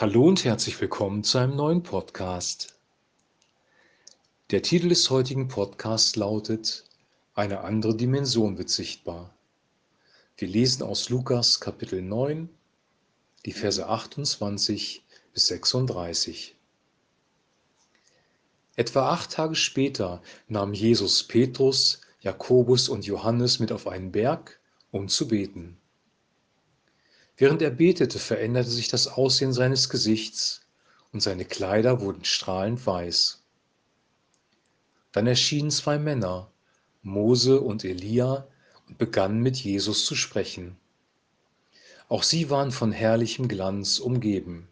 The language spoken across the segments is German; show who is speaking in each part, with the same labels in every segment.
Speaker 1: Hallo und herzlich willkommen zu einem neuen Podcast. Der Titel des heutigen Podcasts lautet Eine andere Dimension wird sichtbar. Wir lesen aus Lukas Kapitel 9, die Verse 28 bis 36. Etwa acht Tage später nahm Jesus Petrus, Jakobus und Johannes mit auf einen Berg, um zu beten. Während er betete, veränderte sich das Aussehen seines Gesichts und seine Kleider wurden strahlend weiß. Dann erschienen zwei Männer, Mose und Elia, und begannen mit Jesus zu sprechen. Auch sie waren von herrlichem Glanz umgeben.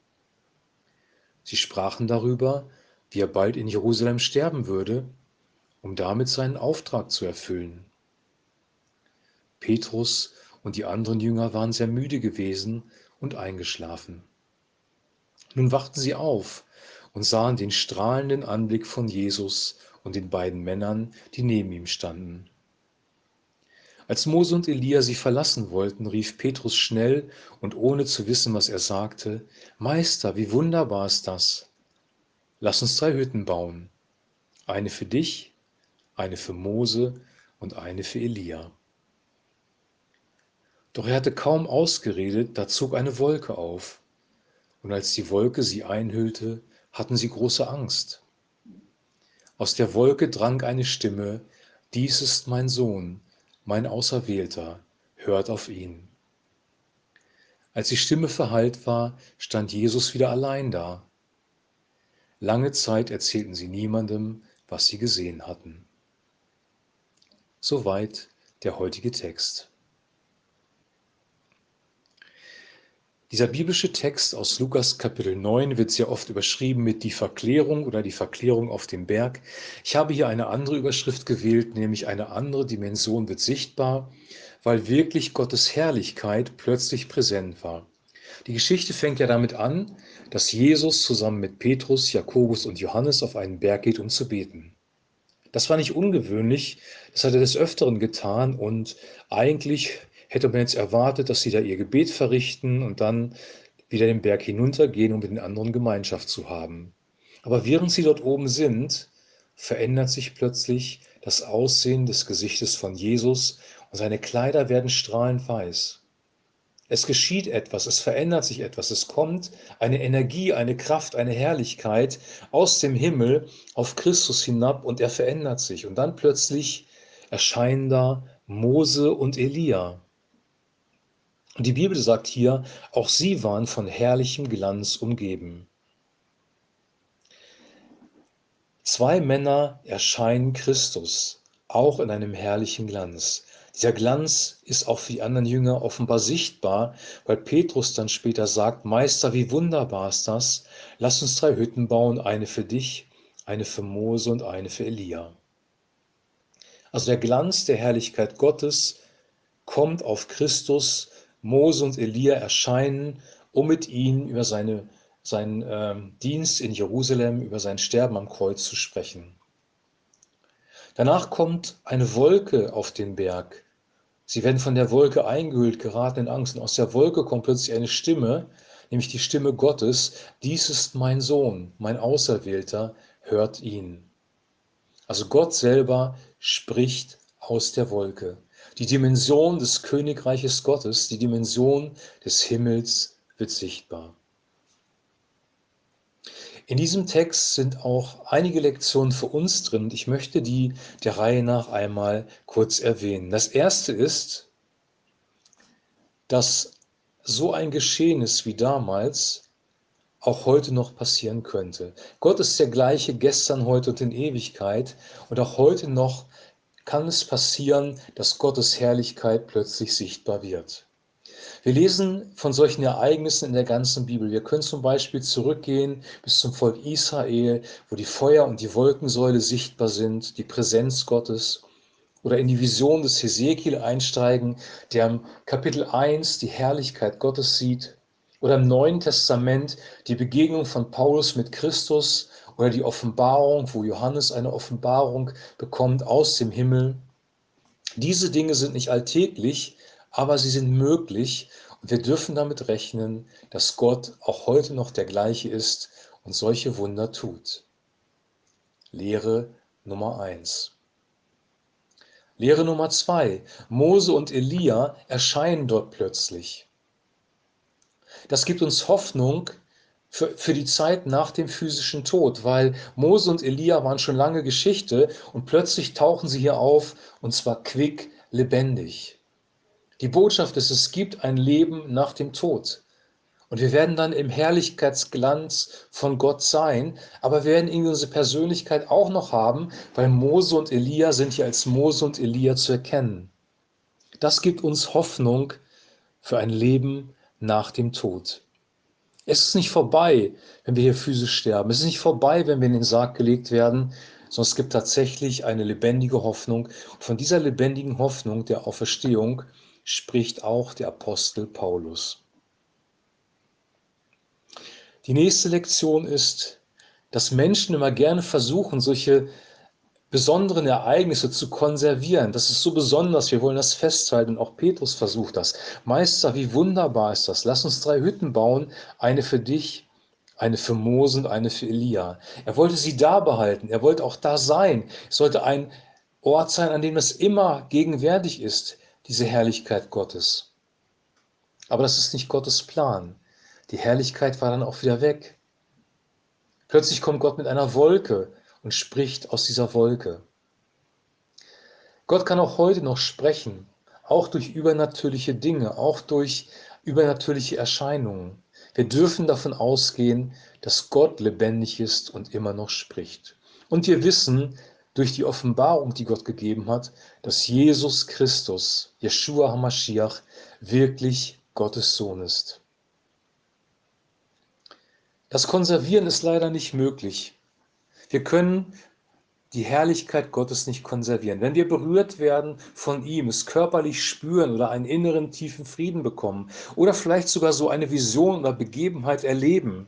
Speaker 1: Sie sprachen darüber, wie er bald in Jerusalem sterben würde, um damit seinen Auftrag zu erfüllen. Petrus und die anderen Jünger waren sehr müde gewesen und eingeschlafen. Nun wachten sie auf und sahen den strahlenden Anblick von Jesus und den beiden Männern, die neben ihm standen. Als Mose und Elia sie verlassen wollten, rief Petrus schnell und ohne zu wissen, was er sagte, Meister, wie wunderbar ist das. Lass uns drei Hütten bauen, eine für dich, eine für Mose und eine für Elia. Doch er hatte kaum ausgeredet, da zog eine Wolke auf, und als die Wolke sie einhüllte, hatten sie große Angst. Aus der Wolke drang eine Stimme, dies ist mein Sohn, mein Auserwählter, hört auf ihn. Als die Stimme verhallt war, stand Jesus wieder allein da. Lange Zeit erzählten sie niemandem, was sie gesehen hatten. Soweit der heutige Text. Dieser biblische Text aus Lukas Kapitel 9 wird sehr oft überschrieben mit die Verklärung oder die Verklärung auf dem Berg. Ich habe hier eine andere Überschrift gewählt, nämlich eine andere Dimension wird sichtbar, weil wirklich Gottes Herrlichkeit plötzlich präsent war. Die Geschichte fängt ja damit an, dass Jesus zusammen mit Petrus, Jakobus und Johannes auf einen Berg geht, um zu beten. Das war nicht ungewöhnlich, das hat er des Öfteren getan und eigentlich hätte man jetzt erwartet, dass sie da ihr Gebet verrichten und dann wieder den Berg hinuntergehen, um mit den anderen Gemeinschaft zu haben. Aber während sie dort oben sind, verändert sich plötzlich das Aussehen des Gesichtes von Jesus und seine Kleider werden strahlend weiß. Es geschieht etwas, es verändert sich etwas, es kommt eine Energie, eine Kraft, eine Herrlichkeit aus dem Himmel auf Christus hinab und er verändert sich. Und dann plötzlich erscheinen da Mose und Elia. Und die Bibel sagt hier, auch sie waren von herrlichem Glanz umgeben. Zwei Männer erscheinen Christus, auch in einem herrlichen Glanz. Dieser Glanz ist auch für die anderen Jünger offenbar sichtbar, weil Petrus dann später sagt, Meister, wie wunderbar ist das, lass uns drei Hütten bauen, eine für dich, eine für Mose und eine für Elia. Also der Glanz der Herrlichkeit Gottes kommt auf Christus Mose und Elia erscheinen, um mit ihnen über seine, seinen äh, Dienst in Jerusalem, über sein Sterben am Kreuz zu sprechen. Danach kommt eine Wolke auf den Berg. Sie werden von der Wolke eingehüllt, geraten in Angst. Und aus der Wolke kommt plötzlich eine Stimme, nämlich die Stimme Gottes. Dies ist mein Sohn, mein Auserwählter, hört ihn. Also Gott selber spricht aus der Wolke. Die Dimension des Königreiches Gottes, die Dimension des Himmels wird sichtbar. In diesem Text sind auch einige Lektionen für uns drin ich möchte die der Reihe nach einmal kurz erwähnen. Das erste ist, dass so ein Geschehnis wie damals auch heute noch passieren könnte. Gott ist der gleiche gestern, heute und in Ewigkeit und auch heute noch kann es passieren, dass Gottes Herrlichkeit plötzlich sichtbar wird. Wir lesen von solchen Ereignissen in der ganzen Bibel. Wir können zum Beispiel zurückgehen bis zum Volk Israel, wo die Feuer- und die Wolkensäule sichtbar sind, die Präsenz Gottes. Oder in die Vision des Hesekiel einsteigen, der im Kapitel 1 die Herrlichkeit Gottes sieht. Oder im Neuen Testament die Begegnung von Paulus mit Christus oder die Offenbarung, wo Johannes eine Offenbarung bekommt aus dem Himmel. Diese Dinge sind nicht alltäglich, aber sie sind möglich. Und wir dürfen damit rechnen, dass Gott auch heute noch der gleiche ist und solche Wunder tut. Lehre Nummer eins. Lehre Nummer zwei. Mose und Elia erscheinen dort plötzlich. Das gibt uns Hoffnung für, für die Zeit nach dem physischen Tod, weil Mose und Elia waren schon lange Geschichte und plötzlich tauchen sie hier auf und zwar quick, lebendig. Die Botschaft ist, es gibt ein Leben nach dem Tod. Und wir werden dann im Herrlichkeitsglanz von Gott sein, aber wir werden irgendwie unsere Persönlichkeit auch noch haben, weil Mose und Elia sind hier als Mose und Elia zu erkennen. Das gibt uns Hoffnung für ein Leben nach dem Tod. Es ist nicht vorbei, wenn wir hier physisch sterben. Es ist nicht vorbei, wenn wir in den Sarg gelegt werden, sondern es gibt tatsächlich eine lebendige Hoffnung. Und von dieser lebendigen Hoffnung der Auferstehung spricht auch der Apostel Paulus. Die nächste Lektion ist, dass Menschen immer gerne versuchen, solche besonderen Ereignisse zu konservieren. Das ist so besonders, wir wollen das festhalten und auch Petrus versucht das. Meister, wie wunderbar ist das? Lass uns drei Hütten bauen, eine für dich, eine für Mose und eine für Elia. Er wollte sie da behalten, er wollte auch da sein. Es sollte ein Ort sein, an dem es immer gegenwärtig ist, diese Herrlichkeit Gottes. Aber das ist nicht Gottes Plan. Die Herrlichkeit war dann auch wieder weg. Plötzlich kommt Gott mit einer Wolke und spricht aus dieser Wolke. Gott kann auch heute noch sprechen, auch durch übernatürliche Dinge, auch durch übernatürliche Erscheinungen. Wir dürfen davon ausgehen, dass Gott lebendig ist und immer noch spricht. Und wir wissen durch die Offenbarung, die Gott gegeben hat, dass Jesus Christus, Yeshua HaMashiach, wirklich Gottes Sohn ist. Das Konservieren ist leider nicht möglich. Wir können die Herrlichkeit Gottes nicht konservieren. Wenn wir berührt werden von ihm, es körperlich spüren oder einen inneren tiefen Frieden bekommen oder vielleicht sogar so eine Vision oder Begebenheit erleben,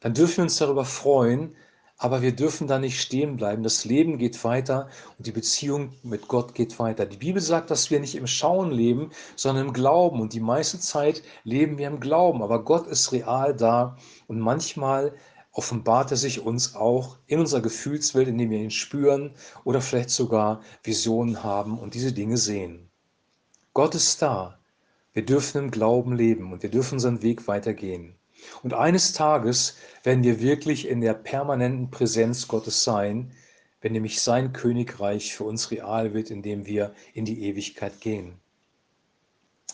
Speaker 1: dann dürfen wir uns darüber freuen, aber wir dürfen da nicht stehen bleiben. Das Leben geht weiter und die Beziehung mit Gott geht weiter. Die Bibel sagt, dass wir nicht im Schauen leben, sondern im Glauben. Und die meiste Zeit leben wir im Glauben. Aber Gott ist real da und manchmal offenbart er sich uns auch in unserer Gefühlswelt, indem wir ihn spüren oder vielleicht sogar Visionen haben und diese Dinge sehen. Gott ist da. Wir dürfen im Glauben leben und wir dürfen unseren Weg weitergehen. Und eines Tages werden wir wirklich in der permanenten Präsenz Gottes sein, wenn nämlich sein Königreich für uns real wird, indem wir in die Ewigkeit gehen.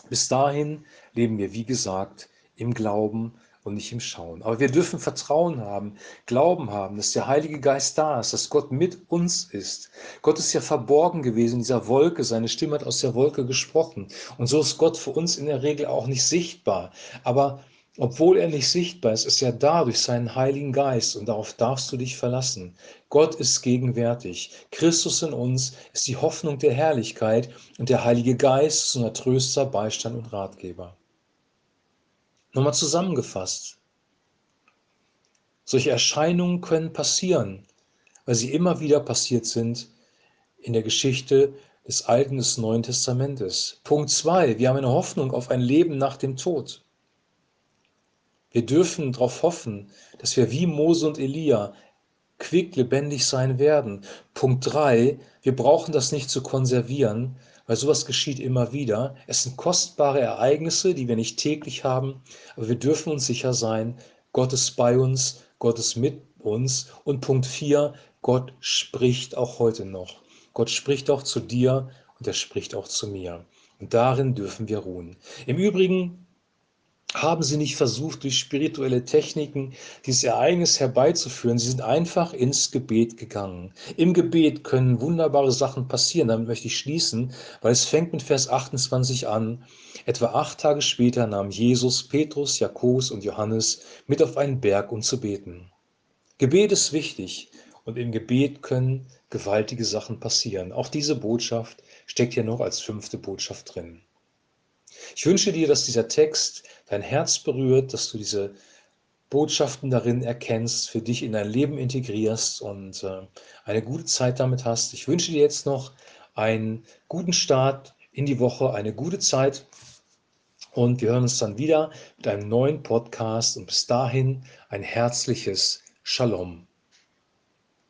Speaker 1: Bis dahin leben wir, wie gesagt, im Glauben und nicht im Schauen. Aber wir dürfen Vertrauen haben, Glauben haben, dass der Heilige Geist da ist, dass Gott mit uns ist. Gott ist ja verborgen gewesen in dieser Wolke, seine Stimme hat aus der Wolke gesprochen. Und so ist Gott für uns in der Regel auch nicht sichtbar. Aber obwohl er nicht sichtbar ist, ist er da durch seinen Heiligen Geist und darauf darfst du dich verlassen. Gott ist gegenwärtig. Christus in uns ist die Hoffnung der Herrlichkeit und der Heilige Geist ist unser Tröster, Beistand und Ratgeber. Nochmal zusammengefasst. Solche Erscheinungen können passieren, weil sie immer wieder passiert sind in der Geschichte des Alten und des Neuen Testamentes. Punkt zwei: Wir haben eine Hoffnung auf ein Leben nach dem Tod. Wir dürfen darauf hoffen, dass wir wie Mose und Elia quick lebendig sein werden. Punkt 3, wir brauchen das nicht zu konservieren, weil sowas geschieht immer wieder. Es sind kostbare Ereignisse, die wir nicht täglich haben, aber wir dürfen uns sicher sein, Gott ist bei uns, Gott ist mit uns. Und Punkt 4, Gott spricht auch heute noch. Gott spricht auch zu dir und er spricht auch zu mir. Und darin dürfen wir ruhen. Im Übrigen haben sie nicht versucht, durch spirituelle Techniken dieses Ereignis herbeizuführen. Sie sind einfach ins Gebet gegangen. Im Gebet können wunderbare Sachen passieren. Damit möchte ich schließen, weil es fängt mit Vers 28 an. Etwa acht Tage später nahm Jesus Petrus, Jakobus und Johannes mit auf einen Berg, um zu beten. Gebet ist wichtig und im Gebet können gewaltige Sachen passieren. Auch diese Botschaft steckt hier noch als fünfte Botschaft drin. Ich wünsche dir, dass dieser Text dein Herz berührt, dass du diese Botschaften darin erkennst, für dich in dein Leben integrierst und äh, eine gute Zeit damit hast. Ich wünsche dir jetzt noch einen guten Start in die Woche, eine gute Zeit Und wir hören uns dann wieder mit einem neuen Podcast und bis dahin ein herzliches Shalom.